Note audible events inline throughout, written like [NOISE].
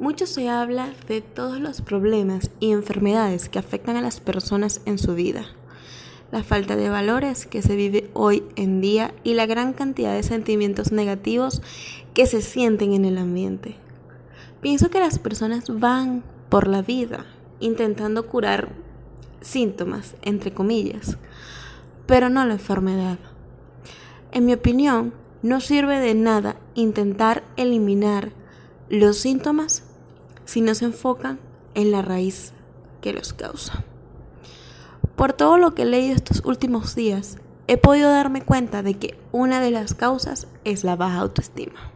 Mucho se habla de todos los problemas y enfermedades que afectan a las personas en su vida, la falta de valores que se vive hoy en día y la gran cantidad de sentimientos negativos que se sienten en el ambiente. Pienso que las personas van por la vida intentando curar síntomas, entre comillas, pero no la enfermedad. En mi opinión, no sirve de nada intentar eliminar los síntomas si no se enfocan en la raíz que los causa. Por todo lo que he leído estos últimos días, he podido darme cuenta de que una de las causas es la baja autoestima.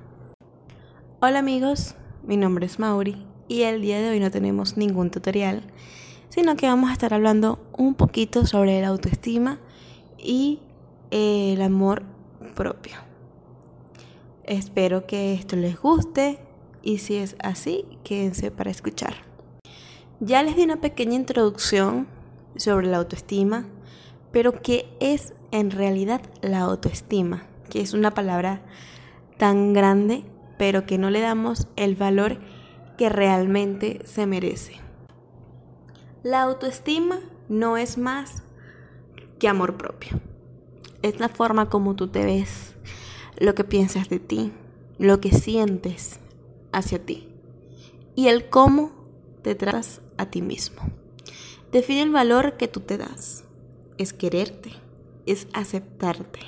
Hola amigos, mi nombre es Mauri y el día de hoy no tenemos ningún tutorial, sino que vamos a estar hablando un poquito sobre la autoestima y el amor propio. Espero que esto les guste y si es así, quédense para escuchar. Ya les di una pequeña introducción sobre la autoestima, pero ¿qué es en realidad la autoestima? Que es una palabra tan grande, pero que no le damos el valor que realmente se merece. La autoestima no es más que amor propio. Es la forma como tú te ves, lo que piensas de ti, lo que sientes, hacia ti y el cómo te tratas a ti mismo. Define el valor que tú te das. Es quererte, es aceptarte,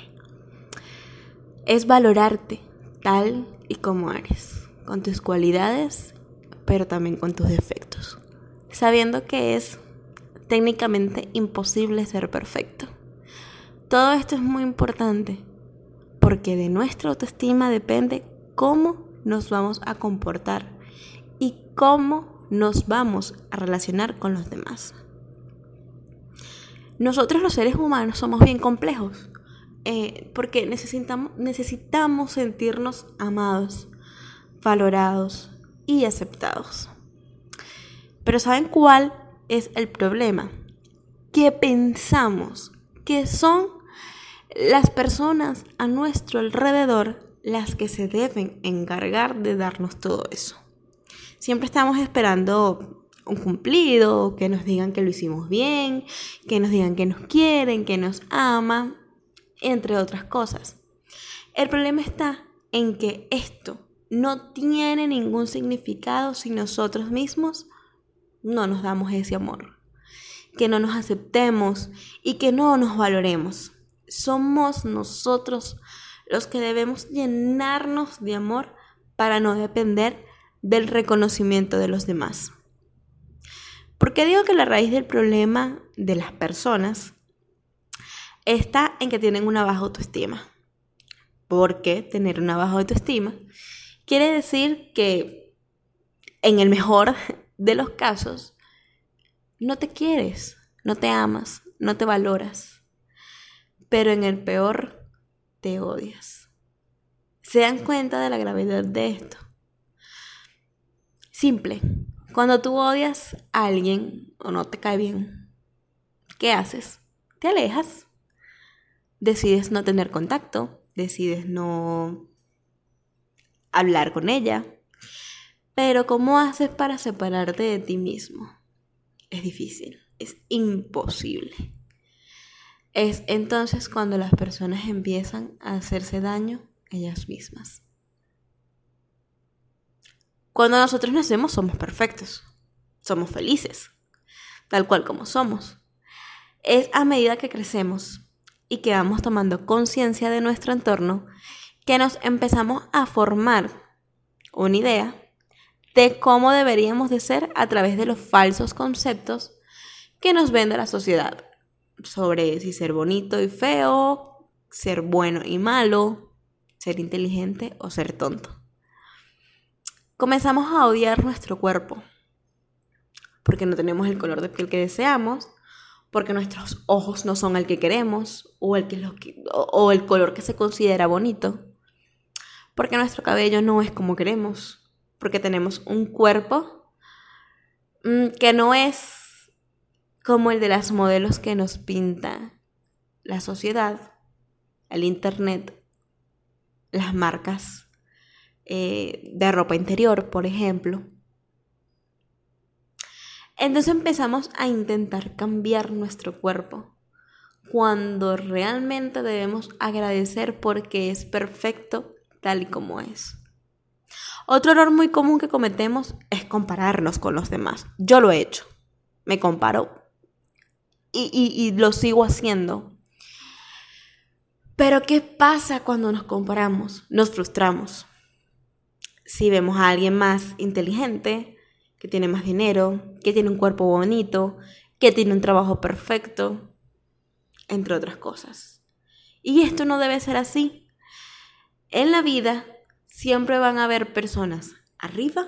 es valorarte tal y como eres, con tus cualidades, pero también con tus defectos, sabiendo que es técnicamente imposible ser perfecto. Todo esto es muy importante porque de nuestra autoestima depende cómo nos vamos a comportar y cómo nos vamos a relacionar con los demás. Nosotros los seres humanos somos bien complejos eh, porque necesitamos, necesitamos sentirnos amados, valorados y aceptados. Pero ¿saben cuál es el problema? Que pensamos que son las personas a nuestro alrededor las que se deben encargar de darnos todo eso. Siempre estamos esperando un cumplido, que nos digan que lo hicimos bien, que nos digan que nos quieren, que nos aman, entre otras cosas. El problema está en que esto no tiene ningún significado si nosotros mismos no nos damos ese amor, que no nos aceptemos y que no nos valoremos. Somos nosotros los que debemos llenarnos de amor para no depender del reconocimiento de los demás. ¿Por qué digo que la raíz del problema de las personas está en que tienen una baja autoestima? Porque tener una baja autoestima quiere decir que en el mejor [LAUGHS] de los casos no te quieres, no te amas, no te valoras. Pero en el peor odias. ¿Se dan cuenta de la gravedad de esto? Simple. Cuando tú odias a alguien o no te cae bien, ¿qué haces? Te alejas. Decides no tener contacto, decides no hablar con ella. Pero ¿cómo haces para separarte de ti mismo? Es difícil, es imposible. Es entonces cuando las personas empiezan a hacerse daño ellas mismas. Cuando nosotros nacemos somos perfectos, somos felices, tal cual como somos. Es a medida que crecemos y que vamos tomando conciencia de nuestro entorno que nos empezamos a formar una idea de cómo deberíamos de ser a través de los falsos conceptos que nos vende la sociedad sobre si ser bonito y feo, ser bueno y malo, ser inteligente o ser tonto. Comenzamos a odiar nuestro cuerpo porque no tenemos el color de piel que deseamos, porque nuestros ojos no son el que queremos o el, que, o el color que se considera bonito, porque nuestro cabello no es como queremos, porque tenemos un cuerpo mm, que no es como el de las modelos que nos pinta la sociedad, el Internet, las marcas eh, de ropa interior, por ejemplo. Entonces empezamos a intentar cambiar nuestro cuerpo, cuando realmente debemos agradecer porque es perfecto tal y como es. Otro error muy común que cometemos es compararnos con los demás. Yo lo he hecho. Me comparo y, y lo sigo haciendo. Pero ¿qué pasa cuando nos comparamos? Nos frustramos. Si vemos a alguien más inteligente, que tiene más dinero, que tiene un cuerpo bonito, que tiene un trabajo perfecto, entre otras cosas. Y esto no debe ser así. En la vida siempre van a haber personas arriba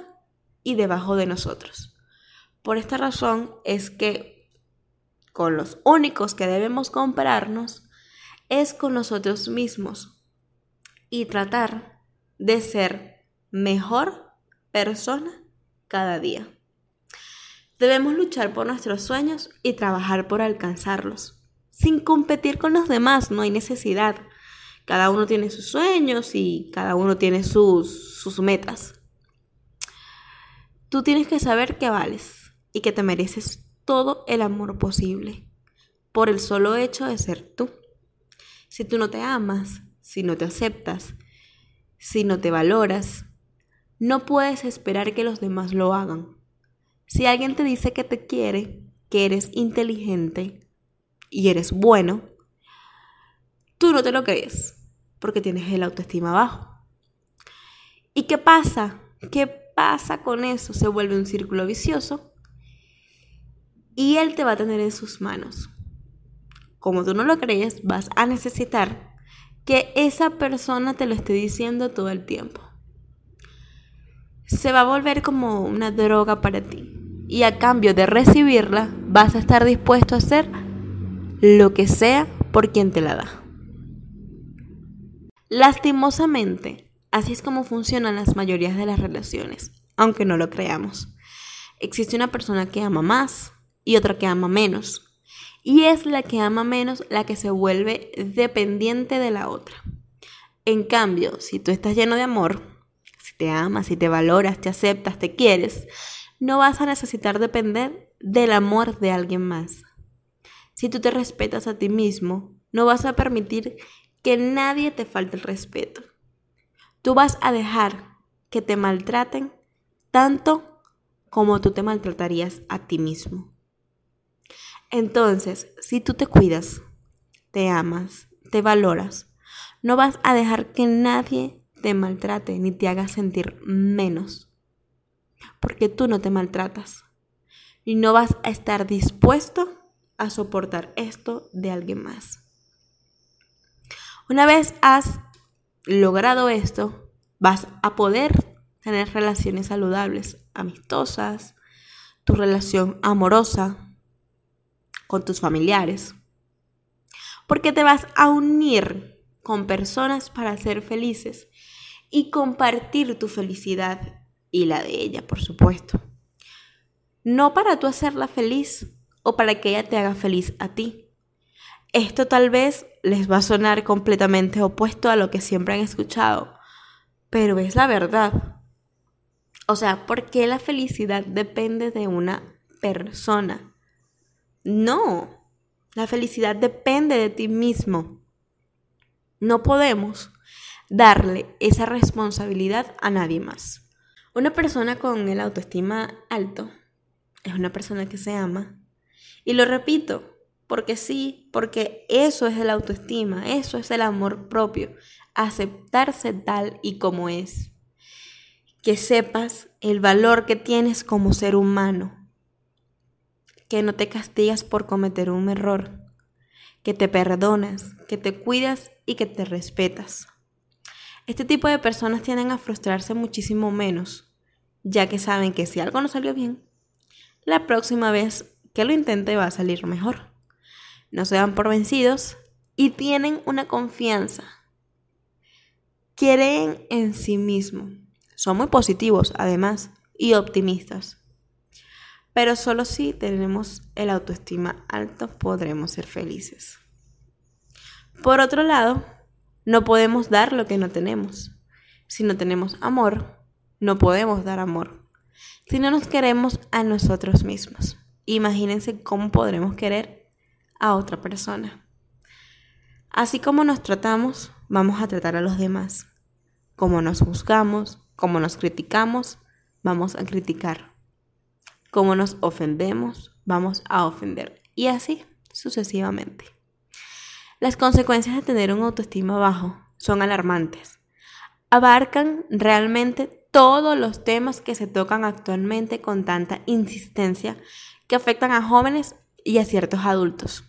y debajo de nosotros. Por esta razón es que con los únicos que debemos compararnos es con nosotros mismos y tratar de ser mejor persona cada día. Debemos luchar por nuestros sueños y trabajar por alcanzarlos sin competir con los demás, no hay necesidad. Cada uno tiene sus sueños y cada uno tiene sus, sus metas. Tú tienes que saber que vales y que te mereces todo el amor posible por el solo hecho de ser tú. Si tú no te amas, si no te aceptas, si no te valoras, no puedes esperar que los demás lo hagan. Si alguien te dice que te quiere, que eres inteligente, y eres bueno, tú no te lo crees porque tienes el autoestima bajo. ¿Y qué pasa? ¿Qué pasa con eso? Se vuelve un círculo vicioso y él te va a tener en sus manos. Como tú no lo crees, vas a necesitar que esa persona te lo esté diciendo todo el tiempo. Se va a volver como una droga para ti. Y a cambio de recibirla, vas a estar dispuesto a hacer lo que sea por quien te la da. Lastimosamente, así es como funcionan las mayorías de las relaciones, aunque no lo creamos. Existe una persona que ama más y otra que ama menos. Y es la que ama menos la que se vuelve dependiente de la otra. En cambio, si tú estás lleno de amor, si te amas, si te valoras, te aceptas, te quieres, no vas a necesitar depender del amor de alguien más. Si tú te respetas a ti mismo, no vas a permitir que nadie te falte el respeto. Tú vas a dejar que te maltraten tanto como tú te maltratarías a ti mismo. Entonces, si tú te cuidas, te amas, te valoras, no vas a dejar que nadie te maltrate ni te haga sentir menos. Porque tú no te maltratas. Y no vas a estar dispuesto a soportar esto de alguien más. Una vez has logrado esto, vas a poder tener relaciones saludables, amistosas, tu relación amorosa con tus familiares. Porque te vas a unir con personas para ser felices y compartir tu felicidad y la de ella, por supuesto. No para tú hacerla feliz, o para que ella te haga feliz a ti. Esto tal vez les va a sonar completamente opuesto a lo que siempre han escuchado, pero es la verdad. O sea, ¿por qué la felicidad depende de una persona? No, la felicidad depende de ti mismo. No podemos darle esa responsabilidad a nadie más. Una persona con el autoestima alto es una persona que se ama, y lo repito, porque sí, porque eso es el autoestima, eso es el amor propio, aceptarse tal y como es. Que sepas el valor que tienes como ser humano, que no te castigas por cometer un error, que te perdonas, que te cuidas y que te respetas. Este tipo de personas tienden a frustrarse muchísimo menos, ya que saben que si algo no salió bien, la próxima vez que lo intente va a salir mejor. No se dan por vencidos y tienen una confianza. Creen en sí mismo. Son muy positivos, además, y optimistas. Pero solo si tenemos el autoestima alto podremos ser felices. Por otro lado, no podemos dar lo que no tenemos. Si no tenemos amor, no podemos dar amor. si no nos queremos a nosotros mismos? Imagínense cómo podremos querer a otra persona. Así como nos tratamos, vamos a tratar a los demás. Como nos juzgamos, como nos criticamos, vamos a criticar. Como nos ofendemos, vamos a ofender. Y así sucesivamente. Las consecuencias de tener un autoestima bajo son alarmantes. Abarcan realmente todos los temas que se tocan actualmente con tanta insistencia que afectan a jóvenes y a ciertos adultos.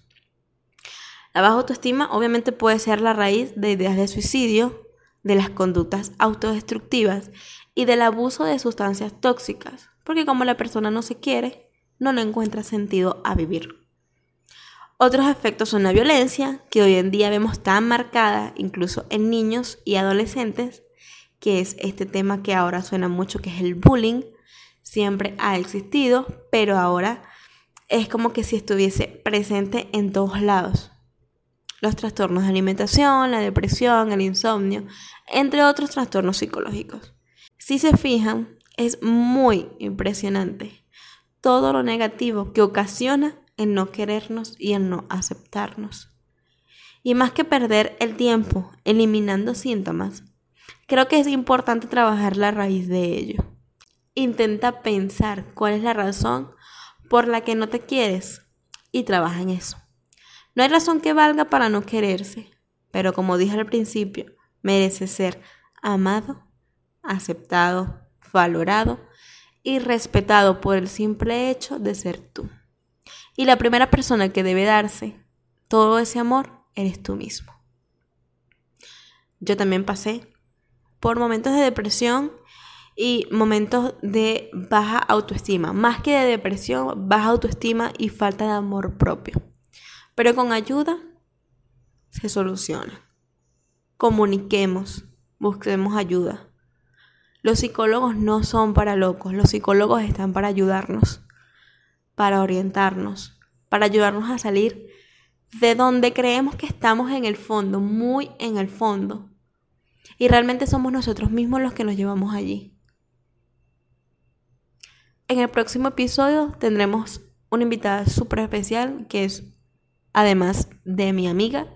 La baja autoestima obviamente puede ser la raíz de ideas de suicidio, de las conductas autodestructivas y del abuso de sustancias tóxicas, porque como la persona no se quiere, no le encuentra sentido a vivir. Otros efectos son la violencia, que hoy en día vemos tan marcada incluso en niños y adolescentes, que es este tema que ahora suena mucho, que es el bullying. Siempre ha existido, pero ahora es como que si estuviese presente en todos lados los trastornos de alimentación, la depresión, el insomnio, entre otros trastornos psicológicos. Si se fijan, es muy impresionante todo lo negativo que ocasiona el no querernos y el no aceptarnos. Y más que perder el tiempo eliminando síntomas, creo que es importante trabajar la raíz de ello. Intenta pensar cuál es la razón por la que no te quieres y trabaja en eso. No hay razón que valga para no quererse, pero como dije al principio, merece ser amado, aceptado, valorado y respetado por el simple hecho de ser tú. Y la primera persona que debe darse todo ese amor eres tú mismo. Yo también pasé por momentos de depresión y momentos de baja autoestima, más que de depresión, baja autoestima y falta de amor propio. Pero con ayuda se soluciona. Comuniquemos, busquemos ayuda. Los psicólogos no son para locos, los psicólogos están para ayudarnos, para orientarnos, para ayudarnos a salir de donde creemos que estamos en el fondo, muy en el fondo. Y realmente somos nosotros mismos los que nos llevamos allí. En el próximo episodio tendremos una invitada súper especial que es además de mi amiga,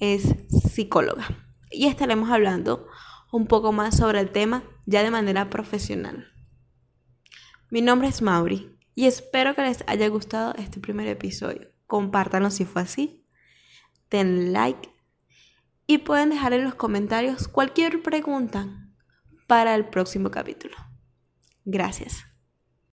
es psicóloga. Y estaremos hablando un poco más sobre el tema ya de manera profesional. Mi nombre es Mauri y espero que les haya gustado este primer episodio. Compártanlo si fue así, den like y pueden dejar en los comentarios cualquier pregunta para el próximo capítulo. Gracias.